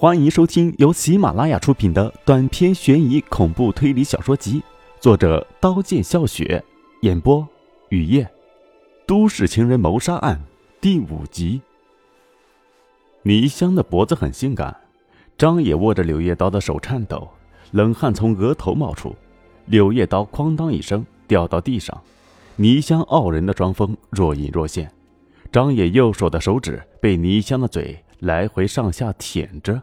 欢迎收听由喜马拉雅出品的短篇悬疑恐怖推理小说集，作者刀剑笑雪，演播雨夜，都市情人谋杀案第五集。倪香的脖子很性感，张野握着柳叶刀的手颤抖，冷汗从额头冒出，柳叶刀哐当一声掉到地上，倪香傲人的双峰若隐若现，张野右手的手指被倪香的嘴来回上下舔着。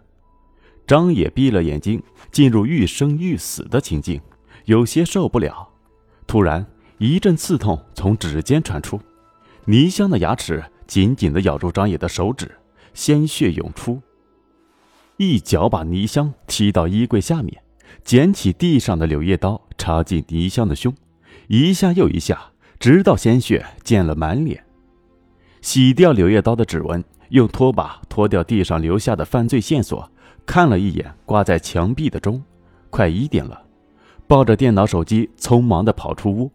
张野闭了眼睛，进入欲生欲死的情境，有些受不了。突然，一阵刺痛从指尖传出，倪香的牙齿紧紧地咬住张野的手指，鲜血涌出。一脚把倪香踢到衣柜下面，捡起地上的柳叶刀，插进倪香的胸，一下又一下，直到鲜血溅了满脸。洗掉柳叶刀的指纹，用拖把拖掉地上留下的犯罪线索。看了一眼挂在墙壁的钟，快一点了。抱着电脑手机，匆忙地跑出屋。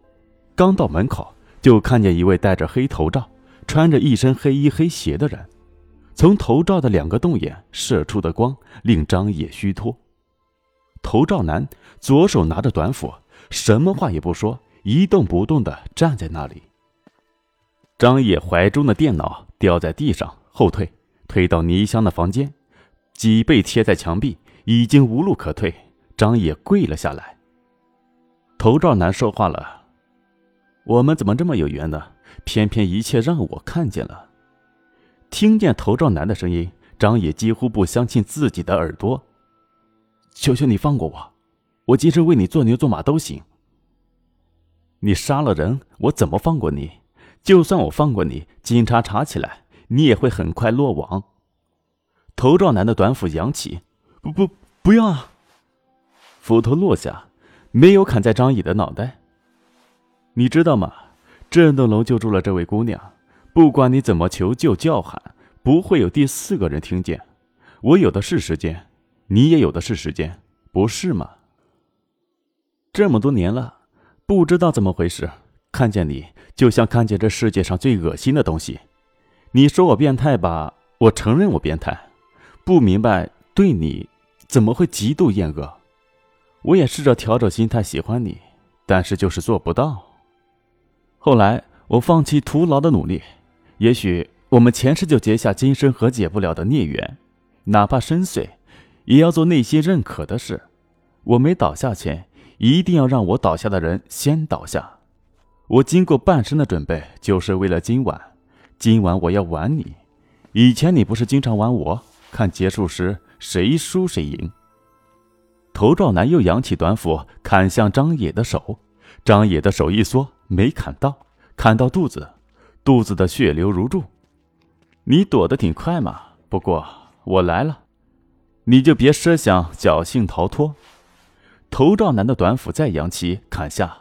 刚到门口，就看见一位戴着黑头罩、穿着一身黑衣黑鞋的人。从头罩的两个洞眼射出的光令张野虚脱。头罩男左手拿着短斧，什么话也不说，一动不动地站在那里。张野怀中的电脑掉在地上，后退，退到倪香的房间。脊背贴在墙壁，已经无路可退。张野跪了下来。头罩男说话了：“我们怎么这么有缘呢？偏偏一切让我看见了。”听见头罩男的声音，张野几乎不相信自己的耳朵。“求求你放过我，我即使为你做牛做马都行。”你杀了人，我怎么放过你？就算我放过你，警察查起来，你也会很快落网。头罩男的短斧扬起，不不不要啊！斧头落下，没有砍在张乙的脑袋。你知道吗？这栋楼就住了这位姑娘，不管你怎么求救叫喊，不会有第四个人听见。我有的是时间，你也有的是时间，不是吗？这么多年了，不知道怎么回事，看见你就像看见这世界上最恶心的东西。你说我变态吧，我承认我变态。不明白对你怎么会极度厌恶？我也试着调整心态喜欢你，但是就是做不到。后来我放弃徒劳的努力，也许我们前世就结下今生和解不了的孽缘，哪怕深邃，也要做内心认可的事。我没倒下前，一定要让我倒下的人先倒下。我经过半生的准备，就是为了今晚。今晚我要玩你。以前你不是经常玩我？看结束时谁输谁赢。头罩男又扬起短斧砍向张野的手，张野的手一缩，没砍到，砍到肚子，肚子的血流如注。你躲得挺快嘛，不过我来了，你就别奢想侥幸逃脱。头罩男的短斧再扬起砍下，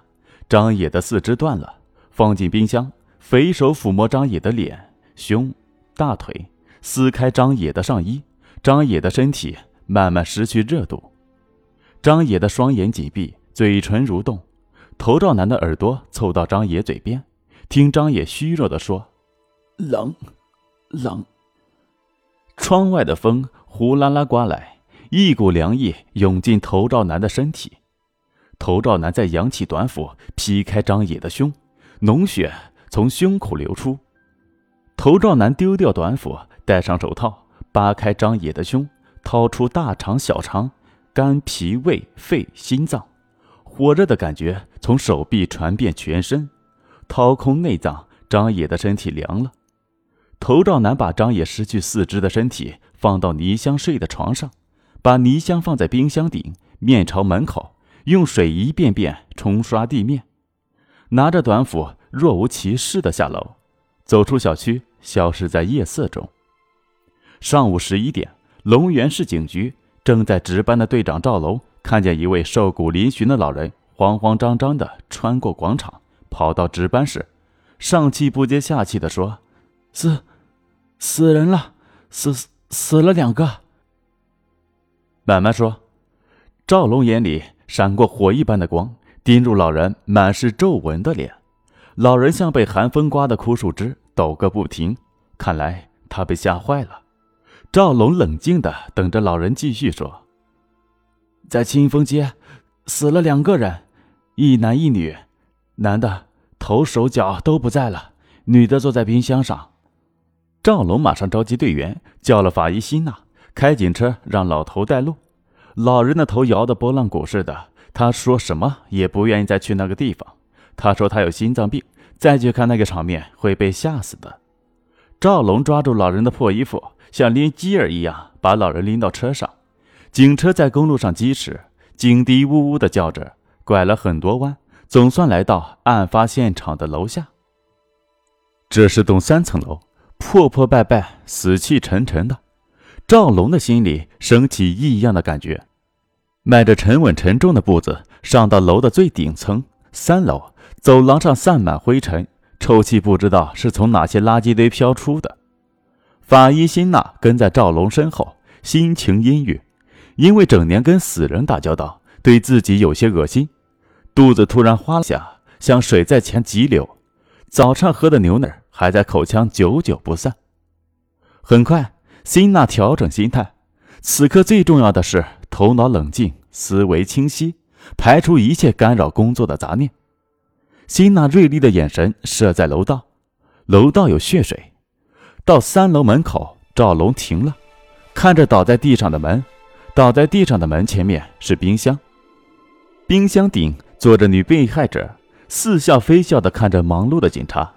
张野的四肢断了，放进冰箱，肥手抚摸张野的脸、胸、大腿。撕开张野的上衣，张野的身体慢慢失去热度。张野的双眼紧闭，嘴唇蠕动。头罩男的耳朵凑到张野嘴边，听张野虚弱的说：“冷，冷。”窗外的风呼啦啦刮来，一股凉意涌进头罩男的身体。头罩男再扬起短斧劈开张野的胸，脓血从胸口流出。头罩男丢掉短斧。戴上手套，扒开张野的胸，掏出大肠、小肠、肝、脾、胃、肺、心脏，火热的感觉从手臂传遍全身。掏空内脏，张野的身体凉了。头罩男把张野失去四肢的身体放到泥香睡的床上，把泥香放在冰箱顶，面朝门口，用水一遍遍冲刷地面，拿着短斧若无其事的下楼，走出小区，消失在夜色中。上午十一点，龙源市警局正在值班的队长赵龙看见一位瘦骨嶙峋的老人慌慌张张地穿过广场，跑到值班室，上气不接下气地说：“死，死人了，死死了两个。”慢慢说。赵龙眼里闪过火一般的光，盯住老人满是皱纹的脸。老人像被寒风刮的枯树枝，抖个不停。看来他被吓坏了。赵龙冷静的等着老人继续说：“在清风街，死了两个人，一男一女，男的头手脚都不在了，女的坐在冰箱上。”赵龙马上召集队员，叫了法医辛娜，开警车让老头带路。老人的头摇得拨浪鼓似的，他说什么也不愿意再去那个地方。他说他有心脏病，再去看那个场面会被吓死的。赵龙抓住老人的破衣服，像拎鸡儿一样把老人拎到车上。警车在公路上疾驰，警笛呜呜的叫着，拐了很多弯，总算来到案发现场的楼下。这是栋三层楼。破破败败、死气沉沉的，赵龙的心里升起异样的感觉，迈着沉稳沉重的步子上到楼的最顶层三楼，走廊上散满灰尘，臭气不知道是从哪些垃圾堆飘出的。法医辛娜跟在赵龙身后，心情阴郁，因为整年跟死人打交道，对自己有些恶心，肚子突然哗下，像水在前急流，早上喝的牛奶。还在口腔久久不散。很快，辛娜调整心态，此刻最重要的是头脑冷静，思维清晰，排除一切干扰工作的杂念。辛娜锐利的眼神射在楼道，楼道有血水。到三楼门口，赵龙停了，看着倒在地上的门，倒在地上的门前面是冰箱，冰箱顶坐着女被害者，似笑非笑地看着忙碌的警察。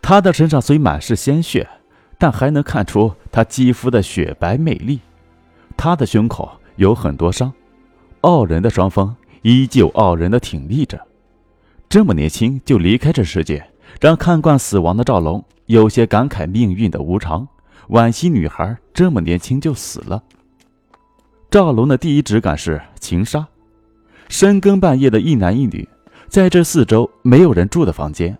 他的身上虽满是鲜血，但还能看出他肌肤的雪白美丽。他的胸口有很多伤，傲人的双峰依旧傲人的挺立着。这么年轻就离开这世界，让看惯死亡的赵龙有些感慨命运的无常，惋惜女孩这么年轻就死了。赵龙的第一直感是情杀，深更半夜的一男一女，在这四周没有人住的房间。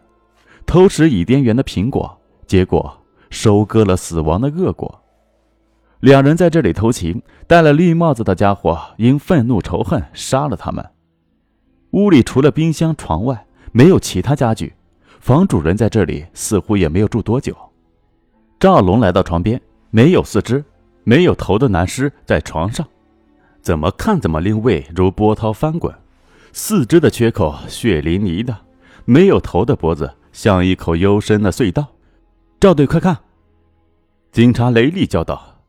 偷食伊甸园的苹果，结果收割了死亡的恶果。两人在这里偷情，戴了绿帽子的家伙因愤怒仇恨杀了他们。屋里除了冰箱、床外没有其他家具，房主人在这里似乎也没有住多久。赵龙来到床边，没有四肢、没有头的男尸在床上，怎么看怎么令胃如波涛翻滚。四肢的缺口血淋淋的，没有头的脖子。像一口幽深的隧道，赵队，快看！警察雷利叫道。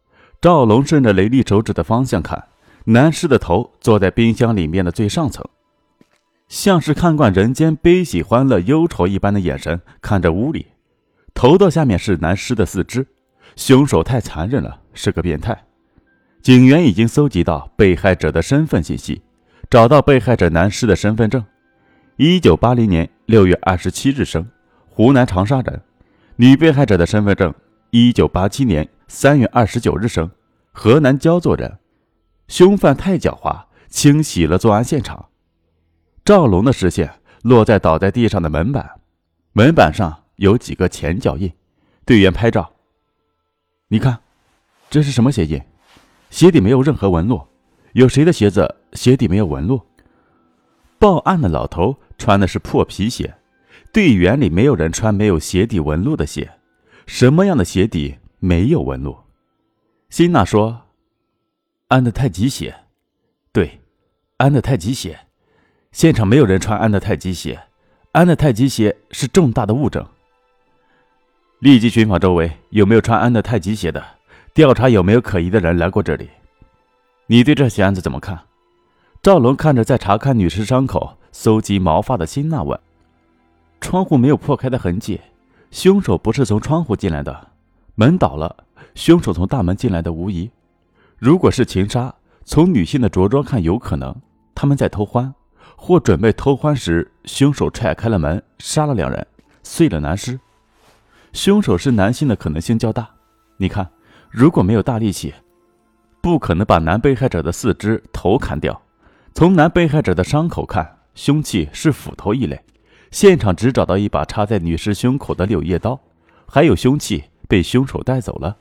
赵龙顺着雷利手指的方向看，男尸的头坐在冰箱里面的最上层，像是看惯人间悲喜欢乐忧愁一般的眼神看着屋里。头的下面是男尸的四肢，凶手太残忍了，是个变态。警员已经搜集到被害者的身份信息，找到被害者男尸的身份证。一九八零年六月二十七日生，湖南长沙人。女被害者的身份证：一九八七年三月二十九日生，河南焦作人。凶犯太狡猾，清洗了作案现场。赵龙的视线落在倒在地上的门板，门板上有几个前脚印。队员拍照，你看，这是什么鞋印？鞋底没有任何纹路。有谁的鞋子鞋底没有纹路？报案的老头穿的是破皮鞋，队员里没有人穿没有鞋底纹路的鞋。什么样的鞋底没有纹路？辛娜说：“安德太极鞋。”对，安德太极鞋。现场没有人穿安德泰吉鞋，安德泰吉鞋是重大的物证。立即寻访周围有没有穿安德泰吉鞋的，调查有没有可疑的人来过这里。你对这起案子怎么看？赵龙看着在查看女尸伤口、搜集毛发的辛娜问：“窗户没有破开的痕迹，凶手不是从窗户进来的，门倒了，凶手从大门进来的无疑。如果是情杀，从女性的着装看，有可能他们在偷欢，或准备偷欢时，凶手踹开了门，杀了两人，碎了男尸。凶手是男性的可能性较大。你看，如果没有大力气，不可能把男被害者的四肢、头砍掉。”从男被害者的伤口看，凶器是斧头一类。现场只找到一把插在女尸胸口的柳叶刀，还有凶器被凶手带走了。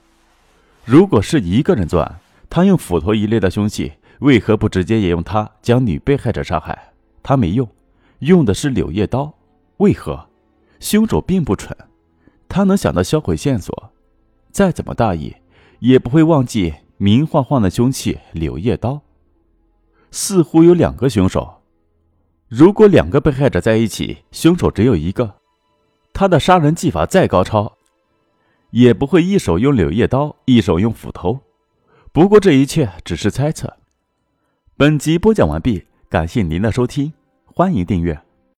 如果是一个人作案，他用斧头一类的凶器，为何不直接也用它将女被害者杀害？他没用，用的是柳叶刀，为何？凶手并不蠢，他能想到销毁线索。再怎么大意，也不会忘记明晃晃的凶器柳叶刀。似乎有两个凶手。如果两个被害者在一起，凶手只有一个，他的杀人技法再高超，也不会一手用柳叶刀，一手用斧头。不过这一切只是猜测。本集播讲完毕，感谢您的收听，欢迎订阅。